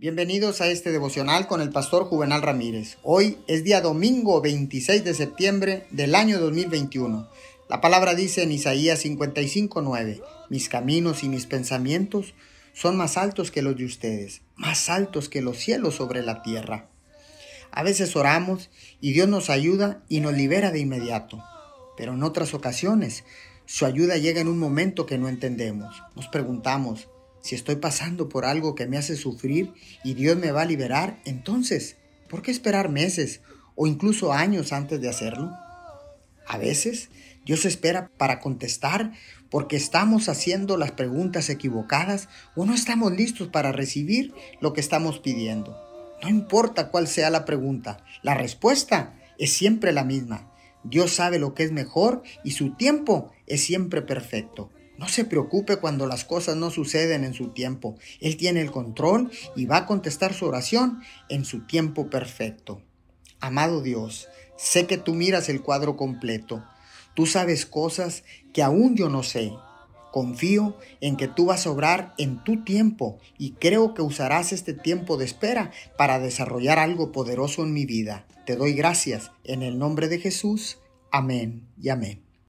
Bienvenidos a este devocional con el pastor Juvenal Ramírez. Hoy es día domingo 26 de septiembre del año 2021. La palabra dice en Isaías 55:9, mis caminos y mis pensamientos son más altos que los de ustedes, más altos que los cielos sobre la tierra. A veces oramos y Dios nos ayuda y nos libera de inmediato, pero en otras ocasiones su ayuda llega en un momento que no entendemos. Nos preguntamos, si estoy pasando por algo que me hace sufrir y Dios me va a liberar, entonces, ¿por qué esperar meses o incluso años antes de hacerlo? A veces Dios espera para contestar porque estamos haciendo las preguntas equivocadas o no estamos listos para recibir lo que estamos pidiendo. No importa cuál sea la pregunta, la respuesta es siempre la misma. Dios sabe lo que es mejor y su tiempo es siempre perfecto. No se preocupe cuando las cosas no suceden en su tiempo. Él tiene el control y va a contestar su oración en su tiempo perfecto. Amado Dios, sé que tú miras el cuadro completo. Tú sabes cosas que aún yo no sé. Confío en que tú vas a obrar en tu tiempo y creo que usarás este tiempo de espera para desarrollar algo poderoso en mi vida. Te doy gracias en el nombre de Jesús. Amén y amén.